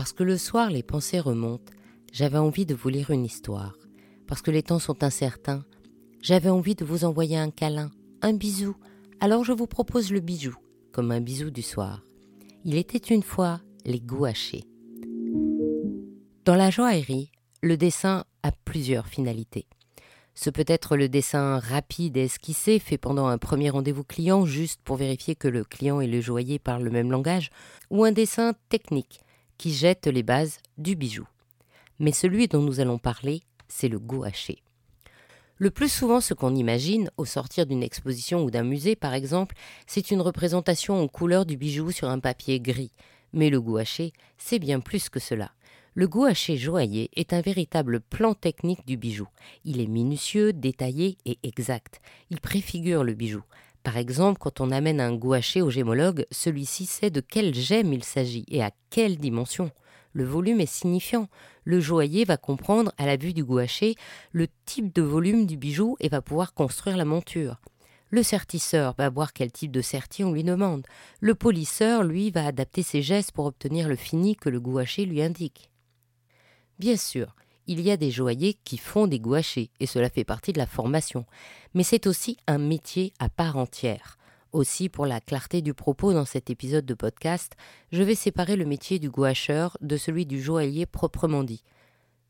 Parce que le soir les pensées remontent, j'avais envie de vous lire une histoire. Parce que les temps sont incertains, j'avais envie de vous envoyer un câlin, un bisou. Alors je vous propose le bijou, comme un bisou du soir. Il était une fois les gouachés. Dans la joaillerie, le dessin a plusieurs finalités. Ce peut être le dessin rapide et esquissé fait pendant un premier rendez-vous client juste pour vérifier que le client et le joaillier parlent le même langage, ou un dessin technique qui jette les bases du bijou. Mais celui dont nous allons parler, c'est le gouaché. Le plus souvent, ce qu'on imagine au sortir d'une exposition ou d'un musée, par exemple, c'est une représentation en couleur du bijou sur un papier gris. Mais le gouaché, c'est bien plus que cela. Le gouaché joaillier est un véritable plan technique du bijou. Il est minutieux, détaillé et exact. Il préfigure le bijou. Par exemple, quand on amène un gouaché au gémologue, celui-ci sait de quelle gemme il s'agit et à quelle dimension. Le volume est signifiant. Le joaillier va comprendre, à la vue du gouaché, le type de volume du bijou et va pouvoir construire la monture. Le sertisseur va voir quel type de serti on lui demande. Le polisseur, lui, va adapter ses gestes pour obtenir le fini que le gouaché lui indique. Bien sûr, il y a des joailliers qui font des gouachés, et cela fait partie de la formation, mais c'est aussi un métier à part entière. Aussi, pour la clarté du propos dans cet épisode de podcast, je vais séparer le métier du gouacheur de celui du joaillier proprement dit,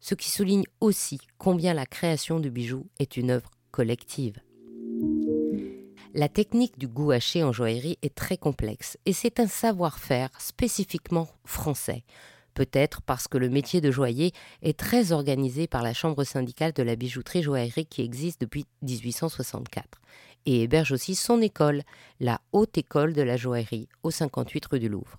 ce qui souligne aussi combien la création du bijou est une œuvre collective. La technique du gouaché en joaillerie est très complexe et c'est un savoir-faire spécifiquement français peut-être parce que le métier de joaillier est très organisé par la Chambre syndicale de la bijouterie joaillerie qui existe depuis 1864 et héberge aussi son école, la Haute École de la joaillerie, au 58 rue du Louvre.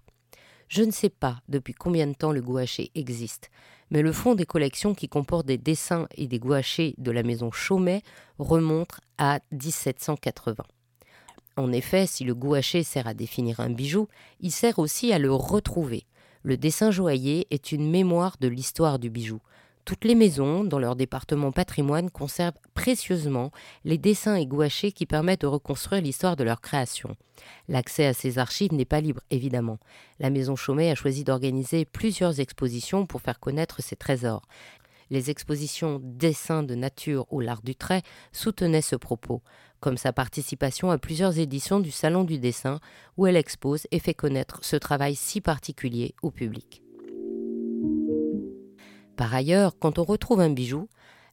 Je ne sais pas depuis combien de temps le gouaché existe, mais le fond des collections qui comportent des dessins et des gouachés de la maison Chaumet remonte à 1780. En effet, si le gouaché sert à définir un bijou, il sert aussi à le retrouver. Le dessin joaillier est une mémoire de l'histoire du bijou. Toutes les maisons, dans leur département patrimoine, conservent précieusement les dessins et gouachés qui permettent de reconstruire l'histoire de leur création. L'accès à ces archives n'est pas libre, évidemment. La maison Chaumet a choisi d'organiser plusieurs expositions pour faire connaître ses trésors. Les expositions Dessins de nature ou l'art du trait soutenaient ce propos comme sa participation à plusieurs éditions du Salon du dessin, où elle expose et fait connaître ce travail si particulier au public. Par ailleurs, quand on retrouve un bijou,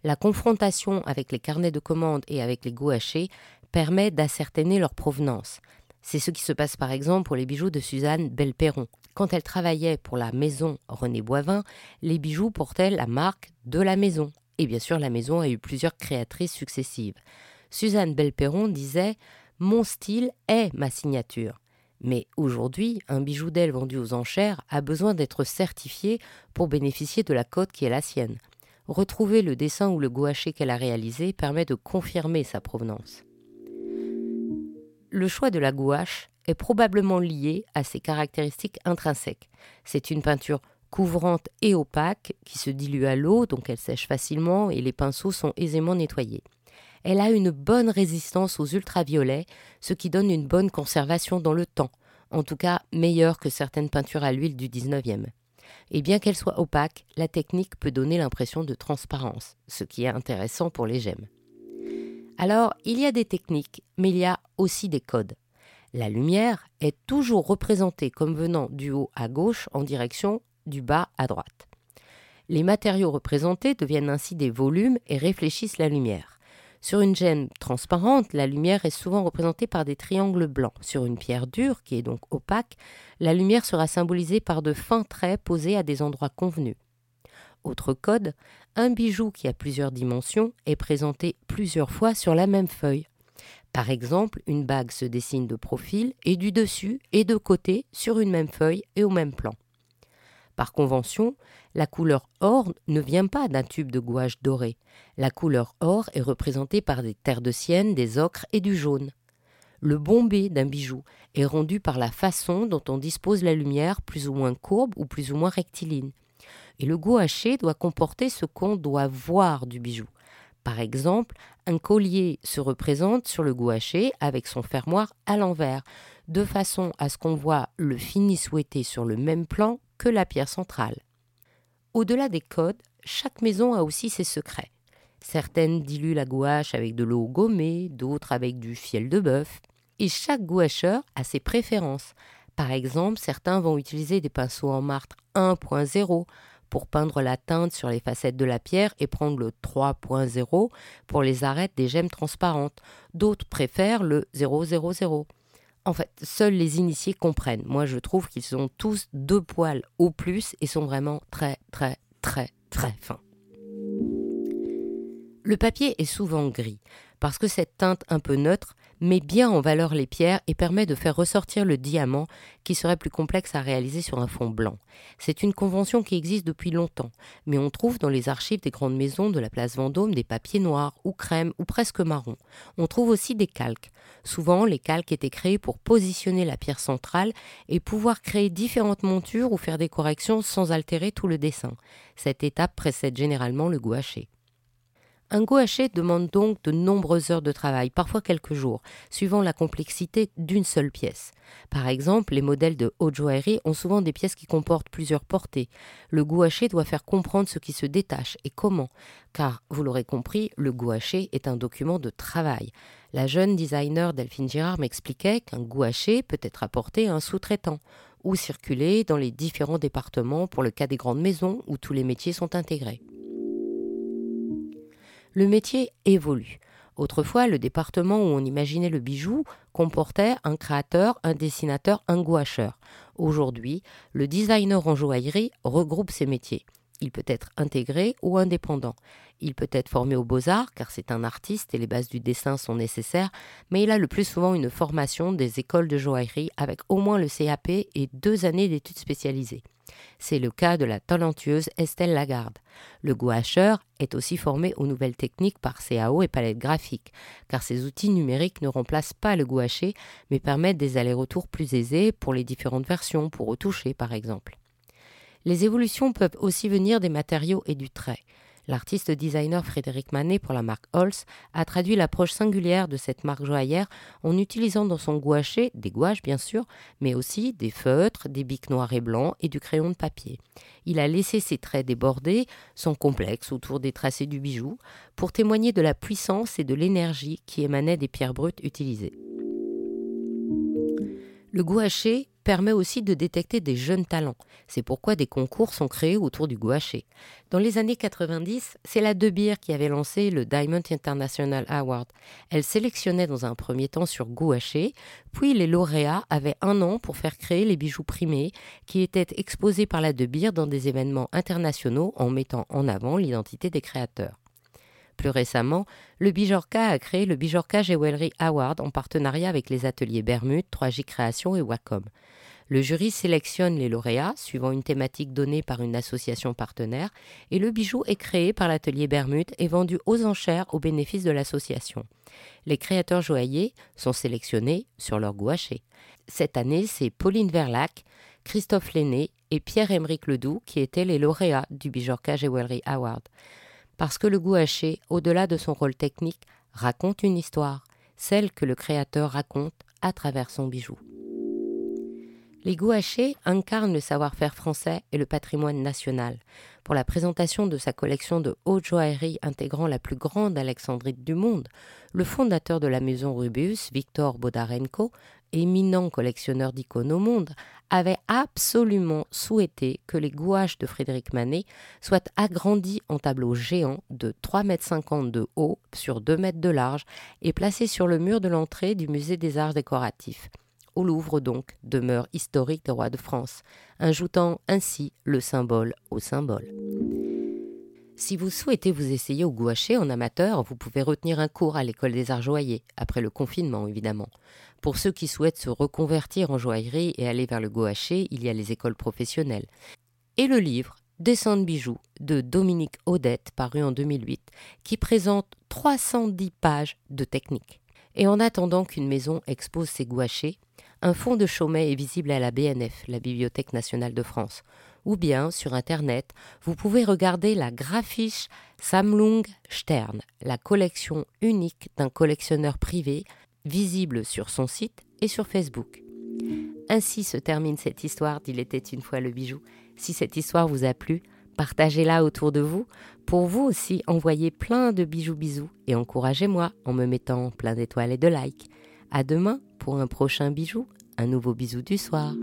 la confrontation avec les carnets de commandes et avec les gouachés permet d'ascertainer leur provenance. C'est ce qui se passe par exemple pour les bijoux de Suzanne Belperron. Quand elle travaillait pour la maison René Boivin, les bijoux portaient la marque de la maison. Et bien sûr, la maison a eu plusieurs créatrices successives. Suzanne Belperron disait Mon style est ma signature. Mais aujourd'hui, un bijou d'elle vendu aux enchères a besoin d'être certifié pour bénéficier de la cote qui est la sienne. Retrouver le dessin ou le gouaché qu'elle a réalisé permet de confirmer sa provenance. Le choix de la gouache est probablement lié à ses caractéristiques intrinsèques. C'est une peinture couvrante et opaque qui se dilue à l'eau, donc elle sèche facilement et les pinceaux sont aisément nettoyés elle a une bonne résistance aux ultraviolets, ce qui donne une bonne conservation dans le temps, en tout cas meilleure que certaines peintures à l'huile du 19e. Et bien qu'elle soit opaque, la technique peut donner l'impression de transparence, ce qui est intéressant pour les gemmes. Alors, il y a des techniques, mais il y a aussi des codes. La lumière est toujours représentée comme venant du haut à gauche en direction du bas à droite. Les matériaux représentés deviennent ainsi des volumes et réfléchissent la lumière. Sur une gemme transparente, la lumière est souvent représentée par des triangles blancs. Sur une pierre dure, qui est donc opaque, la lumière sera symbolisée par de fins traits posés à des endroits convenus. Autre code, un bijou qui a plusieurs dimensions est présenté plusieurs fois sur la même feuille. Par exemple, une bague se dessine de profil et du dessus et de côté sur une même feuille et au même plan. Par convention, la couleur or ne vient pas d'un tube de gouache doré. La couleur or est représentée par des terres de sienne, des ocres et du jaune. Le bombé d'un bijou est rendu par la façon dont on dispose la lumière plus ou moins courbe ou plus ou moins rectiligne. Et le gouaché doit comporter ce qu'on doit voir du bijou. Par exemple, un collier se représente sur le gouaché avec son fermoir à l'envers, de façon à ce qu'on voit le fini souhaité sur le même plan que la pierre centrale. Au-delà des codes, chaque maison a aussi ses secrets. Certaines diluent la gouache avec de l'eau gommée, d'autres avec du fiel de bœuf. Et chaque gouacheur a ses préférences. Par exemple, certains vont utiliser des pinceaux en martre 1.0 pour peindre la teinte sur les facettes de la pierre et prendre le 3.0 pour les arêtes des gemmes transparentes. D'autres préfèrent le 000. En fait, seuls les initiés comprennent. Moi, je trouve qu'ils ont tous deux poils au plus et sont vraiment très, très, très, très fins. Le papier est souvent gris, parce que cette teinte un peu neutre met bien en valeur les pierres et permet de faire ressortir le diamant qui serait plus complexe à réaliser sur un fond blanc. C'est une convention qui existe depuis longtemps, mais on trouve dans les archives des grandes maisons de la place Vendôme des papiers noirs ou crème ou presque marron. On trouve aussi des calques. Souvent, les calques étaient créés pour positionner la pierre centrale et pouvoir créer différentes montures ou faire des corrections sans altérer tout le dessin. Cette étape précède généralement le gouaché. Un gouaché demande donc de nombreuses heures de travail, parfois quelques jours, suivant la complexité d'une seule pièce. Par exemple, les modèles de haute joaillerie ont souvent des pièces qui comportent plusieurs portées. Le gouaché doit faire comprendre ce qui se détache et comment, car, vous l'aurez compris, le gouaché est un document de travail. La jeune designer Delphine Girard m'expliquait qu'un gouaché peut être apporté à un sous-traitant ou circuler dans les différents départements pour le cas des grandes maisons où tous les métiers sont intégrés le métier évolue. Autrefois, le département où on imaginait le bijou comportait un créateur, un dessinateur, un gouacheur. Aujourd'hui, le designer en joaillerie regroupe ces métiers. Il peut être intégré ou indépendant. Il peut être formé aux beaux-arts, car c'est un artiste et les bases du dessin sont nécessaires, mais il a le plus souvent une formation des écoles de joaillerie avec au moins le CAP et deux années d'études spécialisées. C'est le cas de la talentueuse Estelle Lagarde. Le gouacheur est aussi formé aux nouvelles techniques par CAO et palette graphique, car ces outils numériques ne remplacent pas le gouaché, mais permettent des allers-retours plus aisés pour les différentes versions, pour retoucher par exemple. Les évolutions peuvent aussi venir des matériaux et du trait. L'artiste designer Frédéric Manet pour la marque Holz a traduit l'approche singulière de cette marque joaillère en utilisant dans son gouaché des gouaches bien sûr, mais aussi des feutres, des bics noirs et blancs et du crayon de papier. Il a laissé ses traits débordés, sans complexe autour des tracés du bijou, pour témoigner de la puissance et de l'énergie qui émanait des pierres brutes utilisées. Le gouaché permet aussi de détecter des jeunes talents. C'est pourquoi des concours sont créés autour du gouaché. Dans les années 90, c'est la De Beer qui avait lancé le Diamond International Award. Elle sélectionnait dans un premier temps sur gouaché, puis les lauréats avaient un an pour faire créer les bijoux primés qui étaient exposés par la De Beer dans des événements internationaux en mettant en avant l'identité des créateurs. Plus récemment, le Bijorca a créé le Bijorca Jewelry Award en partenariat avec les ateliers Bermude, 3J Création et Wacom. Le jury sélectionne les lauréats suivant une thématique donnée par une association partenaire et le bijou est créé par l'atelier Bermude et vendu aux enchères au bénéfice de l'association. Les créateurs joailliers sont sélectionnés sur leur gouaché. Cette année, c'est Pauline Verlac, Christophe Lenné et Pierre-Emerick Ledoux qui étaient les lauréats du Bijorca Jewelry Award parce que le gouaché, au-delà de son rôle technique, raconte une histoire, celle que le créateur raconte à travers son bijou. Les gouachés incarnent le savoir-faire français et le patrimoine national. Pour la présentation de sa collection de haute joaillerie intégrant la plus grande alexandrite du monde, le fondateur de la maison Rubius, Victor Bodarenko, éminent collectionneur d'icônes au monde, avait absolument souhaité que les gouaches de Frédéric Manet soient agrandis en tableaux géants de 3,50 m de haut sur 2 mètres de large et placés sur le mur de l'entrée du musée des arts décoratifs. Au Louvre donc, demeure historique des rois de France, ajoutant ainsi le symbole au symbole. Si vous souhaitez vous essayer au gouaché en amateur, vous pouvez retenir un cours à l'école des arts joailliers, après le confinement évidemment. Pour ceux qui souhaitent se reconvertir en joaillerie et aller vers le gouaché, il y a les écoles professionnelles. Et le livre Dessin de bijoux de Dominique Odette, paru en 2008, qui présente 310 pages de techniques. Et en attendant qu'une maison expose ses gouachés, un fond de Chaumet est visible à la BNF, la Bibliothèque nationale de France ou bien sur Internet, vous pouvez regarder la Graphisch Sammlung Stern, la collection unique d'un collectionneur privé, visible sur son site et sur Facebook. Ainsi se termine cette histoire d'Il était une fois le bijou. Si cette histoire vous a plu, Partagez-la autour de vous pour vous aussi envoyer plein de bijoux bisous et encouragez-moi en me mettant plein d'étoiles et de likes. À demain pour un prochain bijou, un nouveau bisou du soir.